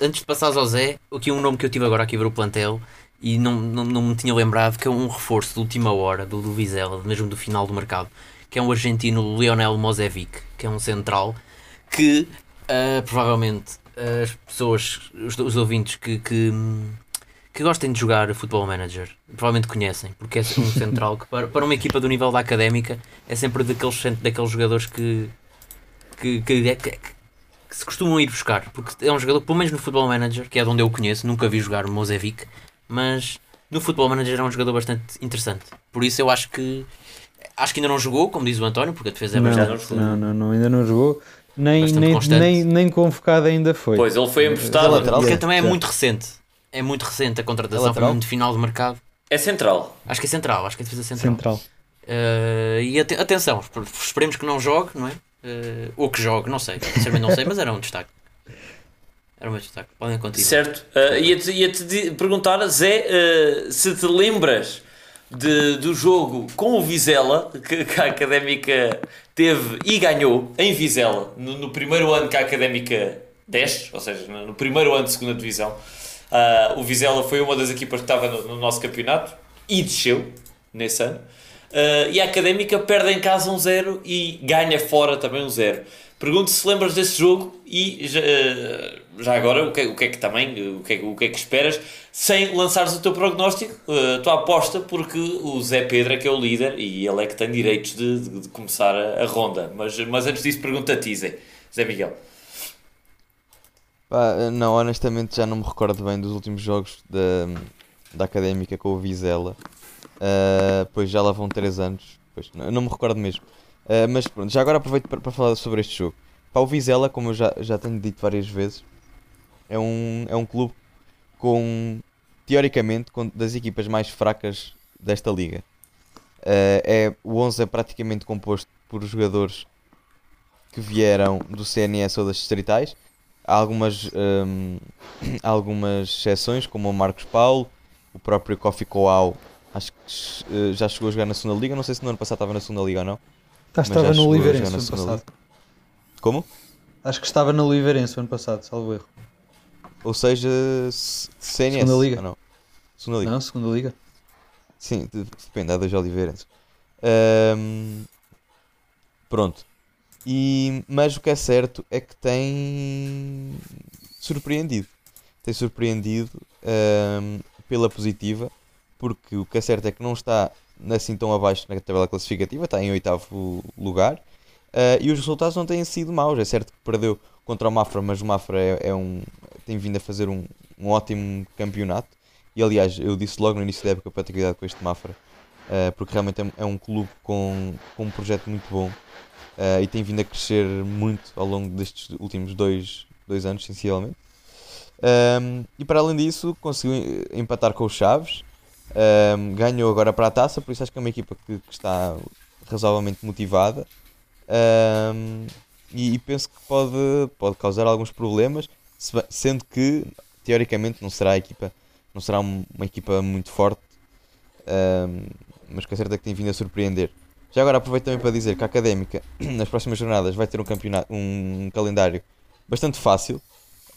antes de passares ao Zé, aqui um nome que eu tive agora aqui a ver o plantel e não, não, não me tinha lembrado que é um reforço de última hora do, do Vizela, mesmo do final do mercado, que é um argentino Lionel Mozevic, que é um central que uh, provavelmente as pessoas, os, os ouvintes que, que, que, gostem de jogar Football Manager, provavelmente conhecem, porque é um central que para, para uma equipa do nível da académica é sempre daqueles, daqueles jogadores que, que, que, que, que se costumam ir buscar, porque é um jogador, pelo menos no Football Manager, que é de onde eu conheço, nunca vi jogar Mozevic, mas no Football Manager é um jogador bastante interessante. Por isso eu acho que acho que ainda não jogou, como diz o António, porque a defesa é bastante. Não, não, não, ainda não jogou nem, nem, nem, nem convocado ainda foi. Pois, ele foi emprestado. Porque também é muito recente. É muito recente a contratação, foi muito final de mercado. É central. Acho que é central, acho que é defesa central. Central. Uh, e at atenção, esperemos que não jogue, não é? Uh, ou que jogue, não sei. Sinceramente não sei, mas era um destaque. Era um destaque. Podem continuar. Certo. Uh, Ia-te ia -te perguntar, Zé, uh, se te lembras de, do jogo com o Vizela, que, que, a Académica teve e ganhou em Vizela, no, no, primeiro ano que a Académica desce, ou seja, no, no primeiro ano de segunda divisão. Uh, o Vizela foi uma das equipas que estava no, no nosso campeonato e desceu nesse ano. Uh, e a Académica perde em casa um zero e ganha fora também um zero. Pergunto se lembras desse jogo e já, eh, já agora o que, o que é que também, o que é, o que é que esperas, sem lançares o teu prognóstico, a tua aposta, porque o Zé Pedro é que é o líder e ele é que tem direitos de, de, de começar a, a, ronda. Mas, mas antes disso, pergunta a ti, Zé, Zé Miguel. Pá, não, honestamente já não me recordo bem dos últimos jogos da, da Académica com o Vizela. Uh, pois já lá vão 3 anos. Pois, não, não me recordo mesmo. Uh, mas pronto, já agora aproveito para, falar sobre este jogo. Pá, o Vizela, como eu já, já tenho dito várias vezes, é um, é um clube com, teoricamente, com, das equipas mais fracas desta liga. Uh, é, o 11 é praticamente composto por jogadores que vieram do CNS ou das distritais. Há algumas, um, algumas exceções, como o Marcos Paulo, o próprio Kofi Coau, acho que uh, já chegou a jogar na segunda liga. Não sei se no ano passado estava na segunda liga ou não. Que estava no Oliveirense ano passado. Como? Acho que estava no Oliveirense ano passado, salvo erro. Ou seja, CNS. Segunda Liga. Não. Segunda Liga. Não, Segunda Liga. Sim, depende, há dois Oliveirenses. Um, pronto. E, mas o que é certo é que tem surpreendido. Tem surpreendido um, pela positiva, porque o que é certo é que não está assim tão abaixo na tabela classificativa, está em oitavo lugar. Uh, e os resultados não têm sido maus. É certo que perdeu contra o Mafra, mas o Mafra é, é um, tem vindo a fazer um, um, ótimo campeonato. E aliás, eu disse logo no início da época para ter cuidado com este Mafra, uh, porque realmente é, é, um clube com, com um projeto muito bom uh, e tem vindo a crescer muito ao longo destes últimos dois, dois anos, sensivelmente. Um, e para além disso, conseguiu empatar com os Chaves, um, ganhou agora para a taça, por isso acho que é uma equipa que, que está razoavelmente motivada. Um, e, e, penso que pode, pode causar alguns problemas, sendo que teoricamente não será a equipa, não será uma equipa muito forte, mas com certeza que tem vindo a surpreender. Já agora aproveito também para dizer que a Académica nas próximas jornadas vai ter um campeonato, um calendário bastante fácil.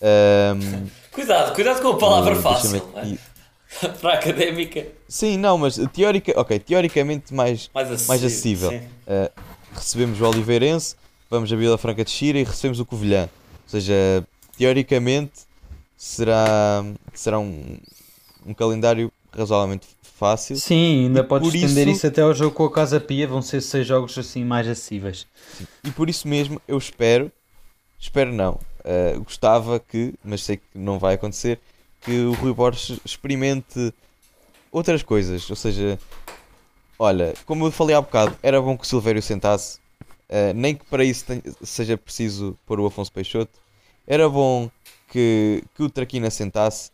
Um, cuidado, cuidado com a palavra fácil. para a académica. Sim, não, mas teórica, ok, teoricamente mais, mais acessível. Mais acessível. Uh, recebemos o Oliveirense, vamos a Vila Franca de Xira e recebemos o Covilhã. Ou seja, teoricamente será, será um, um calendário razoavelmente fácil. Sim, ainda podes estender isso... isso... até ao jogo com a Casa Pia, vão ser seis jogos assim mais acessíveis. Sim. E por isso mesmo eu espero, espero não, uh, gostava que, mas sei que não vai acontecer, que o Rui Borges experimente outras coisas. Ou seja, olha, como eu falei há bocado, era bom que o Silvério sentasse, uh, nem que para isso tenha, seja preciso pôr o Afonso Peixoto. Era bom que, que o Traquina sentasse,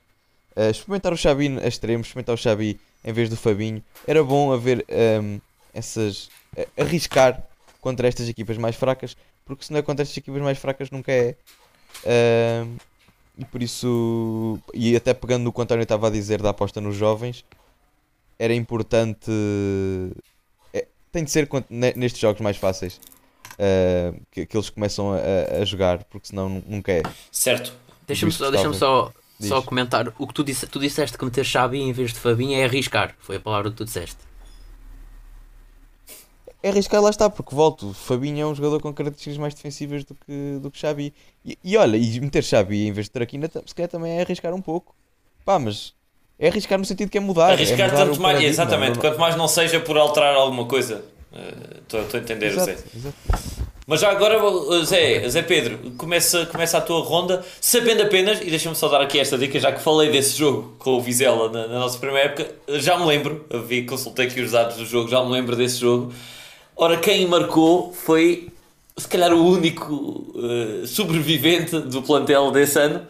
uh, experimentar o Xabi a extremo, experimentar o Xabi em vez do Fabinho. Era bom haver um, essas. arriscar contra estas equipas mais fracas, porque se não é contra estas equipas mais fracas nunca é. Ahm, e por isso. E até pegando no que o António estava a dizer da aposta nos jovens, era importante. é- tem de ser nestes jogos mais fáceis. ah, que, que eles começam a, a- jogar, porque senão nu- nunca é. Certo. Deixa-me só, deixa só, Diz. só comentar. O que tu, disse, tu disseste que meter Xabi em vez de Fabinho é arriscar. Foi a palavra que tu disseste. É arriscar, lá está, porque volto. Fabinho é um jogador com características mais defensivas do que, do que Xabi. E, e olha, e meter Xabi em vez de Traquina, se calhar também é arriscar um pouco. Pá, mas é arriscar no sentido que é mudar. é Arriscar mudar tanto mais, exatamente, não- quanto mais não seja por alterar alguma coisa. Estou a entender, Exato, exato. Mas já agora, uh, Zé, Zé Pedro, começa, começa a tua ronda, sabendo apenas, e deixa-me só dar aqui esta dica, já que falei desse jogo com o Vizela na, na nossa primeira época, já me lembro, vi, consultei aqui os dados do jogo, já me lembro desse jogo. Ora, quem marcou foi, se calhar, o único uh, sobrevivente do plantel desse ano,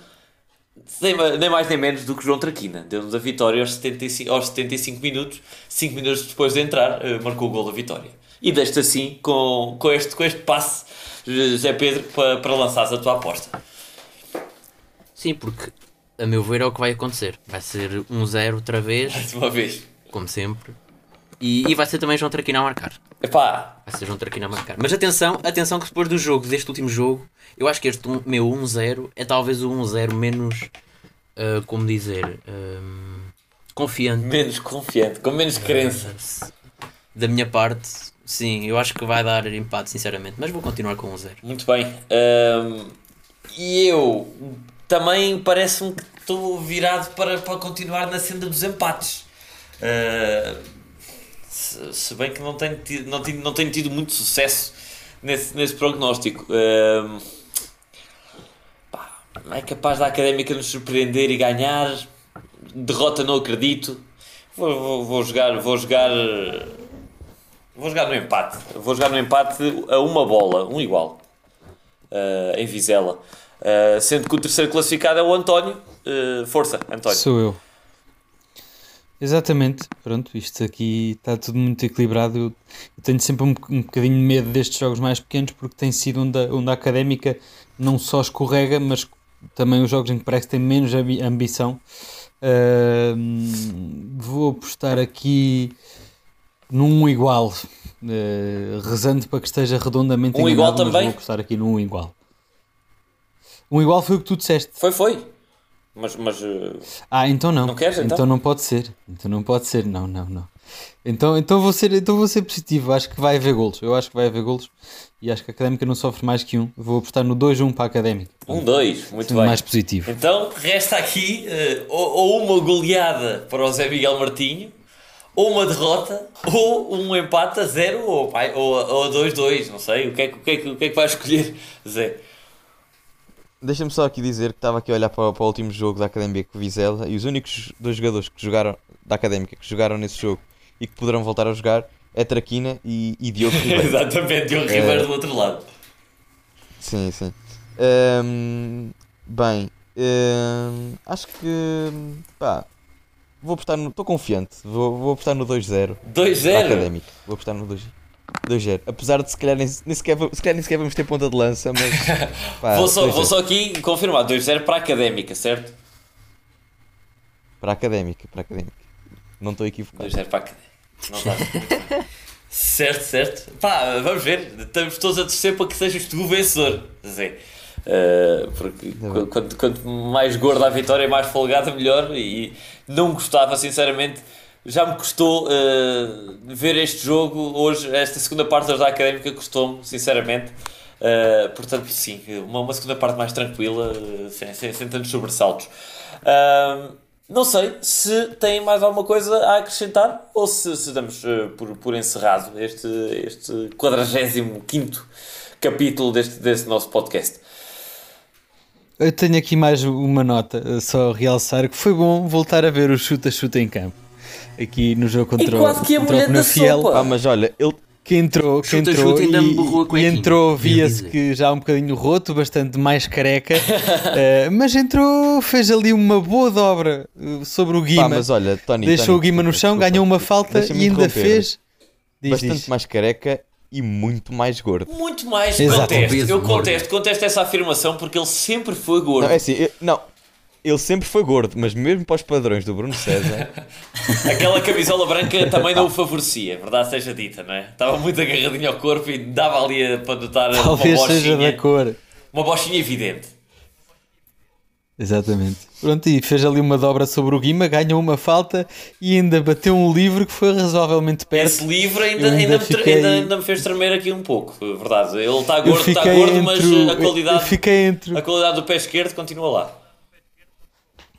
nem, nem mais nem menos do que João Traquina. Deu-nos a vitória aos 75, aos 75 minutos, 5 minutos depois de entrar, eh, marcou o gol da vitória. E deste assim, com, com, este, com este passe, José Pedro, para, para lançares a tua aposta. Sim, porque a meu ver é o que vai acontecer. Vai ser 1-0 outra vez, Mais uma vez. como sempre. E, e vai ser também João Traquina a marcar. Epá, Vai ser João Traquina a marcar. Mas atenção, atenção que depois do jogo, deste último jogo, eu acho que este um- meu 1-0 é talvez o 1-0 menos, ah, como dizer, ahm, confiante. menos confiante, com menos crença. Da minha parte, sim, eu acho que vai dar empate, sinceramente. Mas vou continuar com 1-0. Muito bem. Ahm, e eu também parece-me que estou virado para, para continuar na senda dos empates. Ah, se, se bem que não tenho tido, não tenho, não tenho tido muito sucesso nesse, nesse prognóstico. Pá, é capaz da académica nos surpreender e ganhar. Derrota não acredito. Vou, vou, vou jogar. Vou jogar. Vou jogar no empate. Vou jogar no empate a uma bola, um igual. Uh, em Vizela. Uh, sendo que o terceiro classificado é o António. Uh, força, António. Sou eu. Exatamente, pronto, isto aqui está tudo muito equilibrado. Eu, tenho sempre um, um bocadinho de medo destes jogos mais pequenos porque tem sido onde a, onde a académica não só escorrega, mas também os jogos em que parece que tem menos ambi- ambição. Ahm, vou apostar aqui num igual, eh, rezando para que esteja redondamente Um igual também? Vou apostar aqui num igual. Um igual foi o que tu disseste. Foi, foi. Mas, mas uh, Ah, então não. Não queres, então? não pode ser. Então não pode ser. Não, não, não. Então, então, vou ser, então vou ser positivo. Acho que vai haver golos. Eu acho que vai haver golos. E acho que a Académica não sofre mais que um. Vou apostar no 2-1 para a Académica. um, dois. Muito Sendo bem. mais positivo. Então, resta aqui uh, ou, ou uma goleada para o Zé Miguel Martinho, ou uma derrota, ou um empate a zero, ou, pai, ou, a- ou a 2-2. Não sei. O que, é, que- o, que é, o que é que vai escolher, Zé? Deixa-me só aqui dizer que estava aqui a olhar para, o- para o último jogo da Académica com Vizela e os únicos dois jogadores que jogaram da Académica que jogaram nesse jogo e que poderão voltar a jogar é Traquina e, e Diogo Ribeiro. Exatamente, e o Ribeiro do outro lado. Sim, sim. Bem, acho que pá, vou apostar no. Estou confiante, vou, vou apostar no 2-0 para a 2-0. Académica. Vou apostar no 2 2-0. Apesar de se calhar nem, nem, sequer, se calhar nem sequer vamos ter ponta de lança, mas pá, Vou só, 2-0 vou só aqui confirmar: 2-0 para a académica, certo? para a Académica, para a Académica. Não estou equivocado. 2-0 para a académica. Não está. Certo, certo. Pá, vamos ver. Estamos todos a torcer para que sejas tu o vencedor, Zé. Uh, porque qu- quanto, quanto mais gorda a vitória, mais folgada, melhor. E não gostava, sinceramente. Já me custou uh, ver este jogo hoje, esta segunda parte da académica custou-me, sinceramente. Uh, portanto, sim, uma, uma segunda parte mais tranquila, uh, sem, sem, sem tantos sobressaltos. Uh, não sei se tem mais alguma coisa a acrescentar ou se, se damos por, por encerrado este, este 45 capítulo deste, deste nosso podcast. Eu tenho aqui mais uma nota, eh, só realçar que foi bom voltar a ver o chuta-chuta em campo. Aqui no jogo contra, E quase que a mulher da Penafiel. sopa. Ah, mas olha, ele que entrou, que Chuta, entrou chuta, ainda me e, e entrou, via-se que já um bocadinho roto, bastante mais careca, eh, mas entrou, fez ali uma boa dobra eh, sobre o Guima, Pá, mas olha, Tony, deixou Tony, o Guima no chão, desculpa. ganhou uma falta e ainda fez. Diz, bastante diz. mais careca e muito mais gordo. Muito mais Exato. contesto. Peso, Eu gordo. contesto, contesto essa afirmação porque ele sempre foi gordo. Não, é assim, eu- não, ele sempre foi gordo, mas mesmo para os padrões do Bruno César, Aquela camisola branca também não o favorecia, verdade seja dita, não é? Estava muito agarradinho ao corpo e dava ali a- para notar uma Talvez seja da bochinha, cor. uma bochinha evidente. Exatamente. Pronto, e fez ali uma dobra sobre o Guima, ganhou uma falta e ainda bateu um livro que foi razoavelmente perto. Esse livro ainda, ainda ainda, fiquei- ainda, ainda me fez tremer aqui um pouco, verdade. Ele está gordo, está gordo, mas o- a qualidade, entre, a qualidade do pé esquerdo continua lá.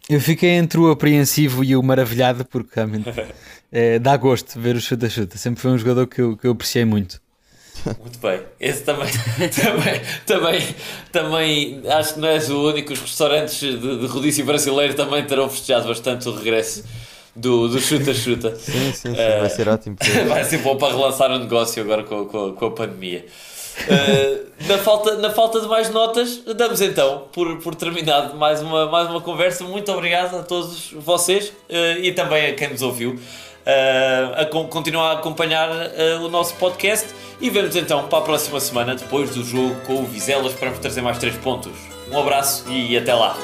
eu fiquei entre o apreensivo e o maravilhado, porque realmente eh, dá gosto ver o chuta-chuta. Sempre foi um jogador que eu, que eu apreciei muito. Muito bem. Esse também, também, também, também, acho que não és o único. Os restaurantes de, de rodízio brasileiro também terão festejado bastante o regresso do do chuta-chuta. sim, sim, sim, Eh, vai ser ótimo. Vai ser bom para relançar o negócio agora com, com, com a pandemia. Uh, na, falta, na falta de mais notas, damos então por, por terminado mais uma, mais uma conversa. Muito obrigado a todos vocês uh, e também a quem nos ouviu uh, a con- continuar a acompanhar uh, o nosso podcast. E vemos então para a próxima semana, depois do jogo com o Vizela. Esperamos trazer mais 3 pontos. Um abraço e até lá.